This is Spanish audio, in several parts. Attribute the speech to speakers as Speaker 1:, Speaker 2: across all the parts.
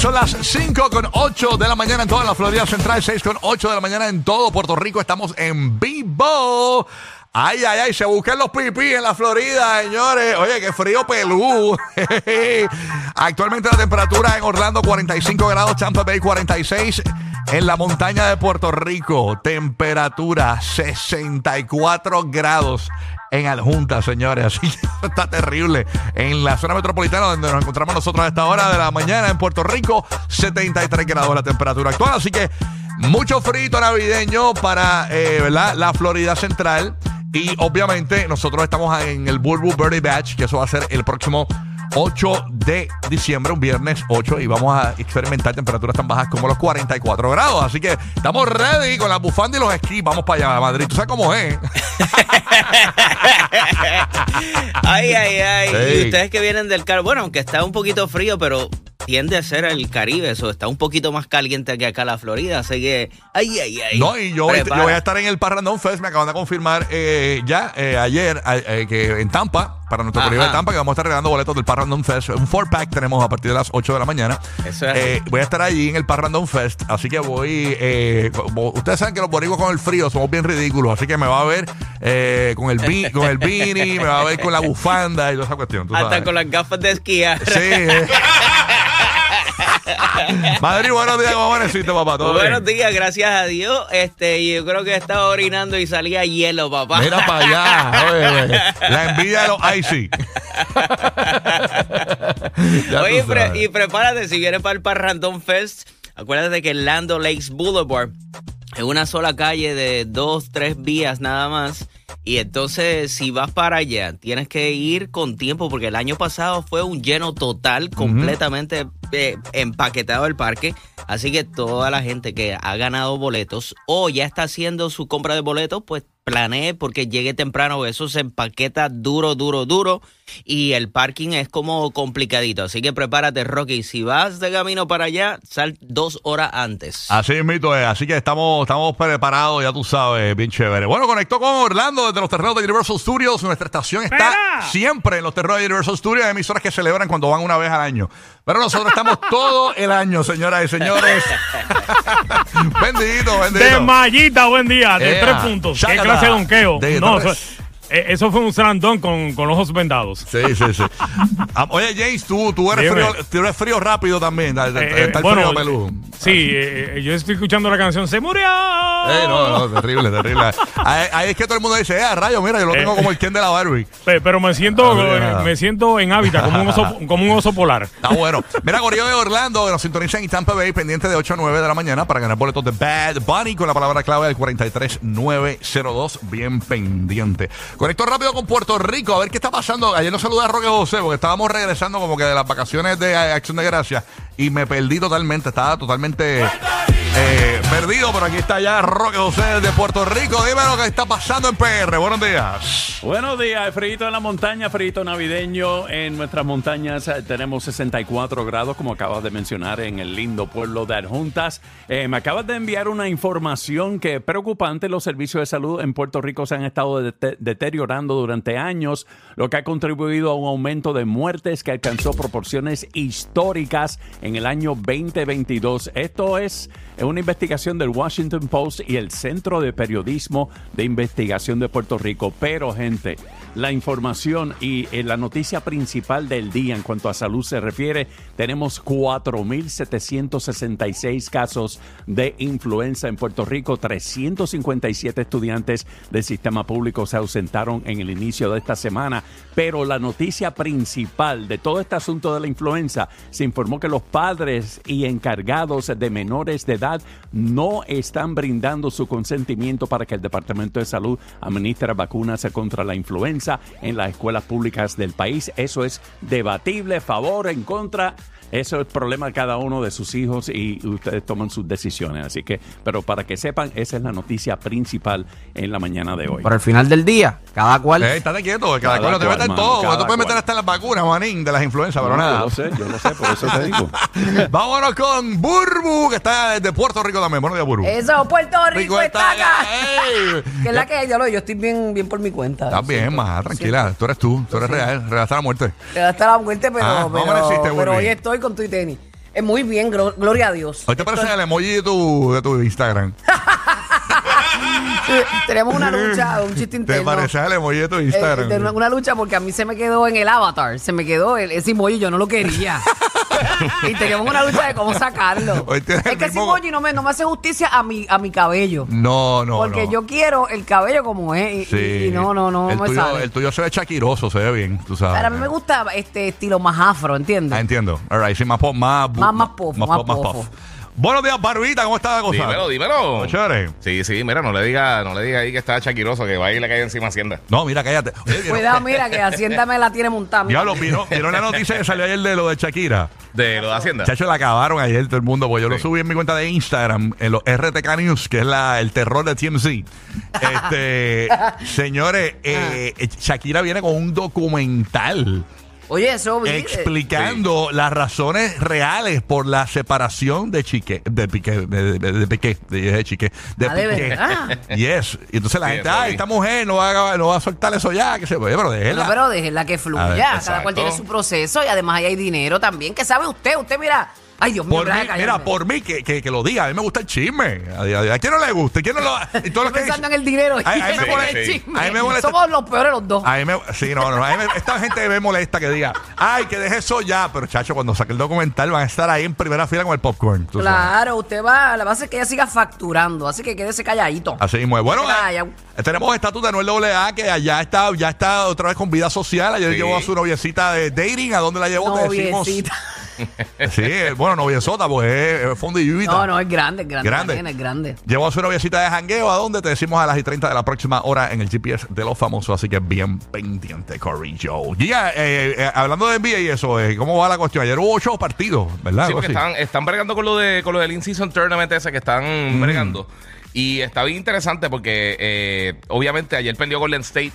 Speaker 1: 5 con 8 de la mañana en toda la Florida Central, 6 con 8 de la mañana en todo Puerto Rico. Estamos en vivo. Ay, ay, ay, se buscan los pipí en la Florida, señores. Oye, qué frío pelú. Actualmente la temperatura en Orlando 45 grados, Tampa Bay 46. En la montaña de Puerto Rico, temperatura 64 grados en Adjunta, señores. Así que está terrible. En la zona metropolitana donde nos encontramos nosotros a esta hora de la mañana en Puerto Rico, 73 grados la temperatura actual. Así que mucho frito navideño para eh, ¿verdad? la Florida Central. Y obviamente nosotros estamos en el Bulbu Birdie Batch, que eso va a ser el próximo 8 de diciembre, un viernes 8, y vamos a experimentar temperaturas tan bajas como los 44 grados. Así que estamos ready con la bufanda y los esquís. Vamos para allá, Madrid. ¿Tú sabes cómo es?
Speaker 2: ay, ay, ay.
Speaker 1: Sí.
Speaker 2: Y ustedes que vienen del Caribe, bueno, aunque está un poquito frío, pero tiende a ser el Caribe, eso está un poquito más caliente que acá la Florida, así que, ay, ay, ay.
Speaker 1: No, y yo, voy- yo voy a estar en el Parrandón Fest. Me acaban de confirmar eh, ya eh, ayer eh, que en Tampa, para nuestro
Speaker 2: Ajá.
Speaker 1: de Tampa, que vamos a estar regalando boletos del Parrandón Fest. Un four pack tenemos a partir de las 8 de la mañana.
Speaker 2: Eso es
Speaker 1: Eh, voy a estar allí en el Parrandón Fest. Así que voy. eh, ustedes saben que los boricuas con el frío somos bien ridículos. Así que me va a ver eh, con el con el beanie, me va a ver con la bufanda y toda esa cuestión.
Speaker 2: Hasta
Speaker 1: sabes.
Speaker 2: con las gafas de esquiar.
Speaker 1: Sí. Madrid, buenos días, ¿cómo amaneciste, papá? ¿Todo
Speaker 2: Buenos
Speaker 1: bien?
Speaker 2: días, gracias a Dios. Este, yo creo que estaba orinando y salía hielo, papá.
Speaker 1: Mira para allá. oye, oye. La envidia de los icy. Ya
Speaker 2: Oye, pre- y prepárate, si vienes para el Parrandón Fest, acuérdate que Lando Lakes Boulevard es una sola calle de dos, tres vías nada más. Y entonces, si vas para allá, tienes que ir con tiempo, porque el año pasado fue un lleno total, completamente eh, empaquetado el parque. Así que toda la gente que ha ganado boletos o ya está haciendo su compra de boletos, pues planee porque llegue temprano, eso se empaqueta duro, duro, duro y el parking es como complicadito. Así que prepárate, Rocky. Si vas de camino para allá, sal dos horas antes.
Speaker 1: Así mito es, así que estamos, estamos preparados, ya tú sabes, bien chévere. Bueno, conectó con Orlando desde los terrenos de Universal Studios. Nuestra estación está siempre en los terrenos de Universal Studios, hay emisoras que celebran cuando van una vez al año. Pero nosotros estamos todo el año, señoras y señores. bendito, bendito.
Speaker 3: De mallita, buen día, de
Speaker 1: Ea,
Speaker 3: tres puntos. ¿Qué
Speaker 1: chácata.
Speaker 3: clase de donqueo?
Speaker 1: De
Speaker 3: no, eso fue un slandón con, con ojos vendados.
Speaker 1: Sí, sí, sí. Ah, Oye, James, tú, tú, eres
Speaker 3: Dime.
Speaker 1: frío, tú eres frío rápido también. Está,
Speaker 3: Eh,
Speaker 1: está el
Speaker 3: bueno,
Speaker 1: frío peludo.
Speaker 3: Sí, eh, eh, yo estoy escuchando la canción Se murió.
Speaker 1: Eh, no, no, terrible, terrible. Ahí, ahí es que todo el mundo dice, eh, rayo, mira, yo lo tengo
Speaker 3: Eh.
Speaker 1: como el Ken de la Barbie.
Speaker 3: Pe- Pero me siento,
Speaker 1: Ah,
Speaker 3: eh, me siento en hábitat, como un oso, como un oso polar.
Speaker 1: Está bueno. Mira, Gorillo de Orlando, que nos sintonizan en Tampa Bay, pendiente de 8 a 9 de la mañana para ganar boletos de Bad Bunny con la palabra clave del 43902. Bien pendiente. Conecto rápido con Puerto Rico, a ver qué está pasando. Ayer nos saludé a Roque José porque estábamos regresando como que de las vacaciones de Acción de Gracias y me perdí totalmente. Estaba totalmente eh, perdido, pero aquí está ya Roque José de Puerto Rico. Dime lo que está pasando en PR. Buenos días.
Speaker 4: Buenos días, frito en la montaña, frito navideño. En nuestras montañas eh, tenemos 64 grados, como acabas de mencionar, en el lindo pueblo de Adjuntas. Eh, me acabas de enviar una información que es preocupante. Los servicios de salud en Puerto Rico se han estado dete- deteriorando durante años, lo que ha contribuido a un aumento de muertes que alcanzó proporciones históricas en el año 2022. Esto es una investigación del Washington Post y el Centro de Periodismo de Investigación de Puerto Rico. Pero, gente, la información y eh, la noticia principal del día en cuanto a salud se refiere, tenemos 4.766 casos de influenza en Puerto Rico, 357 estudiantes del sistema público se ausentaron en el inicio de esta semana, pero la noticia principal de todo este asunto de la influenza, se informó que los padres y encargados de menores de edad no están brindando su consentimiento para que el Departamento de Salud administre vacunas contra la influenza en las escuelas públicas del país. Eso es debatible, favor, en contra. Eso es problema de cada uno de sus hijos y ustedes toman sus decisiones. Así que, pero para que sepan, esa es la noticia principal en la mañana de hoy.
Speaker 5: Para el final del día, cada cual.
Speaker 1: Eh, estate quieto, cada,
Speaker 4: Cada
Speaker 1: cual no te metas todo.
Speaker 4: cada
Speaker 1: tú puedes meter hasta en las vacunas, manín, de las influencias, pero
Speaker 4: No,
Speaker 1: nada.
Speaker 4: Yo lo sé, yo lo sé, por eso te digo.
Speaker 1: Vámonos con Burbu, que está desde Puerto Rico también. Buenos días, Burbu.
Speaker 6: Eso, Puerto Rico, está acá.
Speaker 1: ¡Ey!
Speaker 6: Que es la que hay, yo, lo- yo estoy bien, bien por mi cuenta.
Speaker 1: Estás bien, más tranquila. Tú eres tú, tú eres real, real hasta la muerte.
Speaker 6: Te hasta la muerte, pero,
Speaker 1: Ah, ¿cómo
Speaker 6: pero,
Speaker 1: amaneciste,
Speaker 6: pero hoy estoy con tu y tenis. Eh, muy bien, glo- gloria a Dios.
Speaker 1: Hoy te parece el emoji de tu, de tu Instagram.
Speaker 6: Eh, Tenemos una lucha, un chiste
Speaker 1: ¿Te
Speaker 6: interno.
Speaker 1: parece el emoji de tu
Speaker 6: Eh,
Speaker 1: Instagram?
Speaker 6: de una, una lucha porque a mí se me quedó en el avatar, se me quedó el, ese emoji, yo no lo quería. y teníamos una lucha de cómo sacarlo. Es que ese emoji no me, no me hace justicia a mi, a mi cabello.
Speaker 1: No, no,
Speaker 6: porque
Speaker 1: no.
Speaker 6: yo quiero el cabello como es. Y,
Speaker 1: Sí.
Speaker 6: y- no, no, no
Speaker 1: el
Speaker 6: me
Speaker 1: tuyo,
Speaker 6: sale.
Speaker 1: El tuyo se ve chaquiroso, se ve bien, tú sabes.
Speaker 6: Pero a mí me gusta este estilo más afro, ¿entiendes?
Speaker 1: Ah, entiendo. All right, sí, más pop, más...
Speaker 6: Más- más pop, más
Speaker 1: pop,
Speaker 6: pofo.
Speaker 1: Buenos días, Barbita, ¿cómo está la cosa?
Speaker 7: Dímelo, dímelo.
Speaker 1: Chévere.
Speaker 7: Sí, sí, mira, no le diga, no le diga ahí que está chaquiroso, que va y le cae encima a Hacienda.
Speaker 1: No, mira, cállate. Oye, ¿vieron-
Speaker 6: Cuidado, mira, que Hacienda me la tiene montada. mira.
Speaker 1: Diablo, ¿vieron, ¿vieron la noticia que salió ayer de lo de Shakira?
Speaker 7: De lo de Hacienda.
Speaker 1: Chacho, la acabaron ayer todo el mundo, porque yo lo subí en mi cuenta de Instagram, en los RTK News, que es la, el terror de TMZ. Este, señores, eh,
Speaker 6: Ah.
Speaker 1: eh, Shakira viene con un documental
Speaker 6: Oye, eso vi. eh,
Speaker 1: explicando las razones reales por la separación de Chique, de Piqué, de, de, de Piqué, de, de Chique, de
Speaker 6: Ah, de verdad.
Speaker 1: Yes. Y entonces la
Speaker 7: Sí,
Speaker 1: gente, ay, esta mujer no va, a, no va a soltar eso ya, que se pero déjela.
Speaker 6: No, pero déjenla que fluya.
Speaker 1: ver,
Speaker 6: Cada cual tiene su proceso y además ahí hay dinero también. ¿Qué sabe usted? Usted, mira. Ay, Dios mío,
Speaker 1: Por mí, mira, por mí que, que, que lo diga, a mí me gusta el chisme. ¿A, a- a quién no le gusta? ¿A quién no lo y todo lo que
Speaker 6: pensando en el dinero.
Speaker 1: A- a mí me
Speaker 6: y
Speaker 1: molesta-
Speaker 6: el
Speaker 7: sí.
Speaker 1: a mí me molesta-
Speaker 6: Somos los peores los dos.
Speaker 1: A mí me, sí, no, no, a mí me- esta gente me molesta que diga, ay, que deje eso ya, pero chacho, cuando saque el documental van a estar ahí en primera fila con el popcorn. tú sabes.
Speaker 6: Claro, usted va, la base es que ella siga facturando, así que quédese calladito.
Speaker 1: Así mismo. Bueno,
Speaker 6: Vaya.
Speaker 1: eh, tenemos estatus de Noel AA que allá está, ya está otra vez con vida social. Ayer
Speaker 7: Sí.
Speaker 1: llevó a su noviecita de dating. ¿A dónde la llevó? Te decimos. Sí, eh, bueno, noviezota, pues es, es fondo y lluvita.
Speaker 6: No, no, es grande, es grande.
Speaker 1: Grande.
Speaker 6: también, es grande.
Speaker 1: Llevó a su noviecita de jangueo. ¿A dónde? Te decimos a las y 30 de la próxima hora en el GPS de los famosos. Así que bien pendiente, Corey Joe. Giga, eh, eh, hablando de NBA y eso, eh, ¿cómo va la cuestión? Ayer hubo ocho partidos, ¿verdad?
Speaker 7: Sí, porque están, están bregando con lo de con lo del In-Season Tournament ese que están
Speaker 1: Mm.
Speaker 7: bregando. Y está bien interesante porque eh, obviamente ayer perdió Golden State,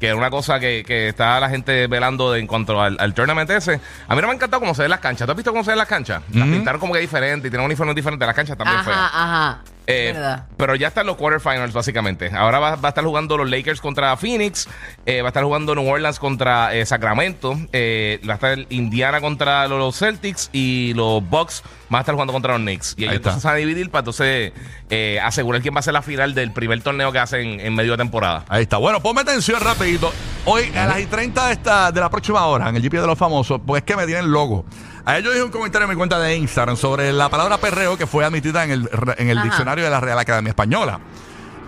Speaker 7: que era una cosa que, que está la gente velando de- en cuanto al, al tournament ese. A mí no me ha encantado cómo se ven las canchas. ¿Tú has visto cómo se ven las canchas? Las pintaron como que diferente y tienen uniformes diferentes. Las canchas también feas.
Speaker 6: Ajá, ajá.
Speaker 7: Eh, pero ya están los quarterfinals, básicamente. Ahora va, va a estar jugando los Lakers contra Phoenix. eh, va a estar jugando New Orleans contra eh, Sacramento. eh, va a estar Indiana contra los Celtics. Y los Bucks van a estar jugando contra los Knicks. Y
Speaker 1: Ahí
Speaker 7: ellos entonces se van a dividir para entonces eh, asegurar quién va a ser la final del primer torneo que hacen en medio de temporada.
Speaker 1: Ahí está. Bueno, ponme atención rapidito. Hoy a las y 30 de, esta, de la próxima hora en el GP de los famosos, pues es que me tienen loco. Ayer yo dije un comentario en mi cuenta de Instagram sobre la palabra perreo que fue admitida en el, en el
Speaker 6: Ajá.
Speaker 1: diccionario de la Real Academia Española.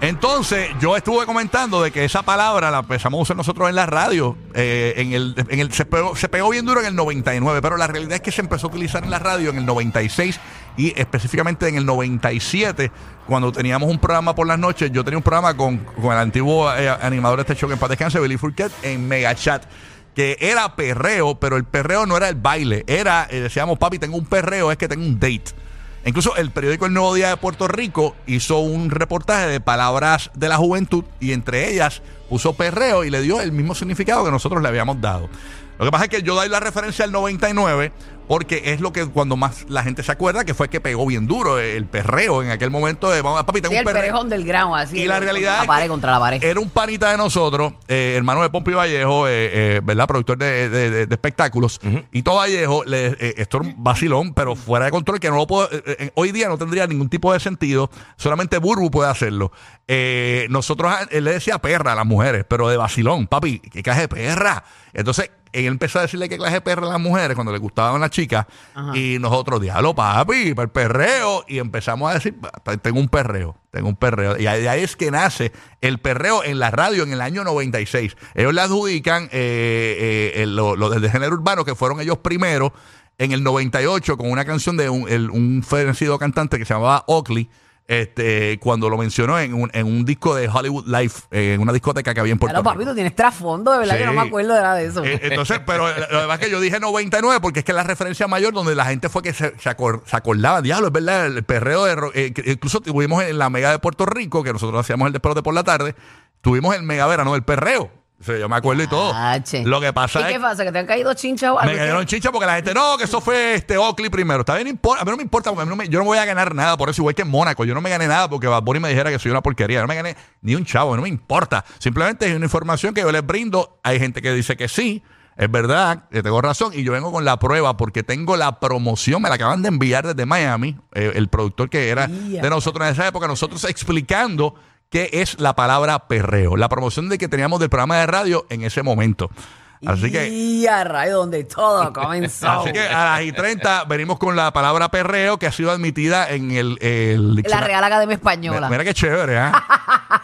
Speaker 1: Entonces, yo estuve comentando de que esa palabra la empezamos a usar nosotros en la radio. eh, en el, en el, se, pegó, se pegó bien duro en el 99, pero la realidad es que se empezó a utilizar en la radio en el 96 y específicamente en el 97, cuando teníamos un programa por las noches. Yo tenía un programa con, con el antiguo eh, animador de este show que en paz descanse, Billy Fourquet, en Mega Chat que era perreo, pero el perreo no era el baile, era, eh, decíamos, papi, tengo un perreo, es que tengo un date. Incluso el periódico El Nuevo Día de Puerto Rico hizo un reportaje de palabras de la juventud y entre ellas puso perreo y le dio el mismo significado que nosotros le habíamos dado. Lo que pasa es que yo doy la referencia al 99 porque es lo que cuando más la gente se acuerda que fue que pegó bien duro el perreo en aquel momento de, vamos, papi, tengo
Speaker 6: Sí,
Speaker 1: un
Speaker 6: el
Speaker 1: perreo.
Speaker 6: perejón del grano, así.
Speaker 1: Y la realidad
Speaker 6: La
Speaker 1: es
Speaker 6: pared
Speaker 1: que
Speaker 6: contra la pared.
Speaker 1: Era un panita de nosotros, eh, hermano de Pompi Vallejo, eh, eh, ¿verdad? Productor de, de- de- de espectáculos. Y todo Vallejo, le, eh, esto era un vacilón, pero fuera de control, que no lo puedo. eh, eh, hoy día no tendría ningún tipo de sentido. Solamente Burbu puede hacerlo. Eh, nosotros, a- él le decía perra a las mujeres, pero de vacilón, papi, ¿qué clase de perra? Entonces, él empezó a decirle qué clase de perra a las mujeres cuando le gustaban las chicas. Y nosotros, diablo, papi, para el perreo. Y empezamos a decir, "Pa- tengo un perreo, tengo un perreo. Y ahí, es que nace el perreo en la radio en el año 96. Ellos le adjudican eh, eh, el- lo, lo del género urbano, que fueron ellos primero en el 98 con una canción de un, el- un fenecido cantante que se llamaba Oakley. Este, cuando lo mencionó en un, en un disco de Hollywood Life, eh, en una discoteca que había en Puerto
Speaker 6: Claro,
Speaker 1: Rico.
Speaker 6: papi, tú tienes trasfondo, de verdad
Speaker 1: Sí.
Speaker 6: que no me acuerdo de nada de eso.
Speaker 1: Eh, entonces, pero lo que pasa es que yo dije 99 porque es que es la referencia mayor donde la gente fue que se, se, acor- se acordaba, diablo, es verdad, el perreo de... ro- eh, que incluso tuvimos en la mega de Puerto Rico, que nosotros hacíamos el despelote por la tarde, tuvimos el mega verano del perreo. Yo me acuerdo y todo. Lo que pasa
Speaker 6: ¿Y
Speaker 1: es
Speaker 6: qué pasa? ¿Que te han caído chinchas o algo?
Speaker 1: me cayeron chicha porque la gente, no, que eso fue este Oakley primero. Está bien, a mí no me importa, porque a mí no me- yo no voy a ganar nada por eso, igual que en Mónaco. Yo no me gané nada porque Bad Bunny me dijera que soy una porquería. Yo no me gané ni un chavo, no me importa. Simplemente es una información que yo les brindo. Hay gente que dice que sí. Es verdad, que tengo razón. Y yo vengo con la prueba porque tengo la promoción. Me la acaban de enviar desde Miami. eh, el productor que era de nosotros en esa época. Nosotros explicando qué es la palabra perreo. La promoción de que teníamos del programa de radio en ese momento. Así que.
Speaker 6: Y a rayo donde todo comenzó.
Speaker 1: Así que a las y 30 venimos con la palabra perreo que ha sido admitida en el, el
Speaker 6: la. Real Academia Española.
Speaker 1: Mira qué chévere, ¿eh?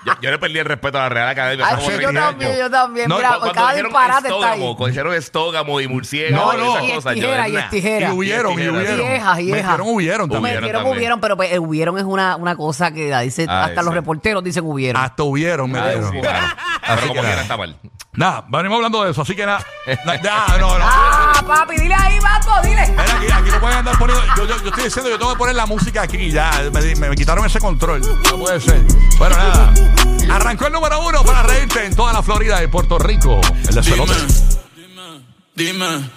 Speaker 7: Yo, yo le perdí el respeto a la Real Academia.
Speaker 6: Ay, yo
Speaker 7: 30
Speaker 6: también, yo también.
Speaker 1: No,
Speaker 6: Mira,
Speaker 1: cu-
Speaker 7: Cuando
Speaker 6: cada disparate está
Speaker 7: estógamo,
Speaker 6: ahí.
Speaker 7: cuando dijeron estógamo y murciélago
Speaker 1: No,
Speaker 7: y
Speaker 1: no.
Speaker 7: esas
Speaker 6: Y
Speaker 7: cosas, yo,
Speaker 6: estijera, y
Speaker 7: ¿verdad?
Speaker 6: estijera.
Speaker 1: Y hubieron, y
Speaker 7: tijera.
Speaker 1: hubieron.
Speaker 6: Viejas, viejas.
Speaker 1: Metieron hubieron también.
Speaker 7: Hubieron
Speaker 6: Metieron
Speaker 7: también.
Speaker 6: hubieron, pero pues, el hubieron es una, una cosa que dice,
Speaker 7: Ah,
Speaker 6: hasta los
Speaker 7: sí.
Speaker 6: reporteros dicen hubieron.
Speaker 1: Hasta hubieron,
Speaker 7: Ah, sí, claro. Pero como quiera está mal.
Speaker 1: Nada, venimos hablando de eso, así que nada. Na- no, no.
Speaker 6: Ah, papi, dile ahí, Bato, dile.
Speaker 1: Mira, aquí, aquí no pueden andar poniendo. Yo, yo, yo estoy diciendo, yo tengo que poner la música aquí ya. Me, me- me quitaron ese control. No puede ser. Bueno, nada. Arrancó el número uno para reírte en toda la Florida y Puerto Rico. El de Celote.
Speaker 8: Dime,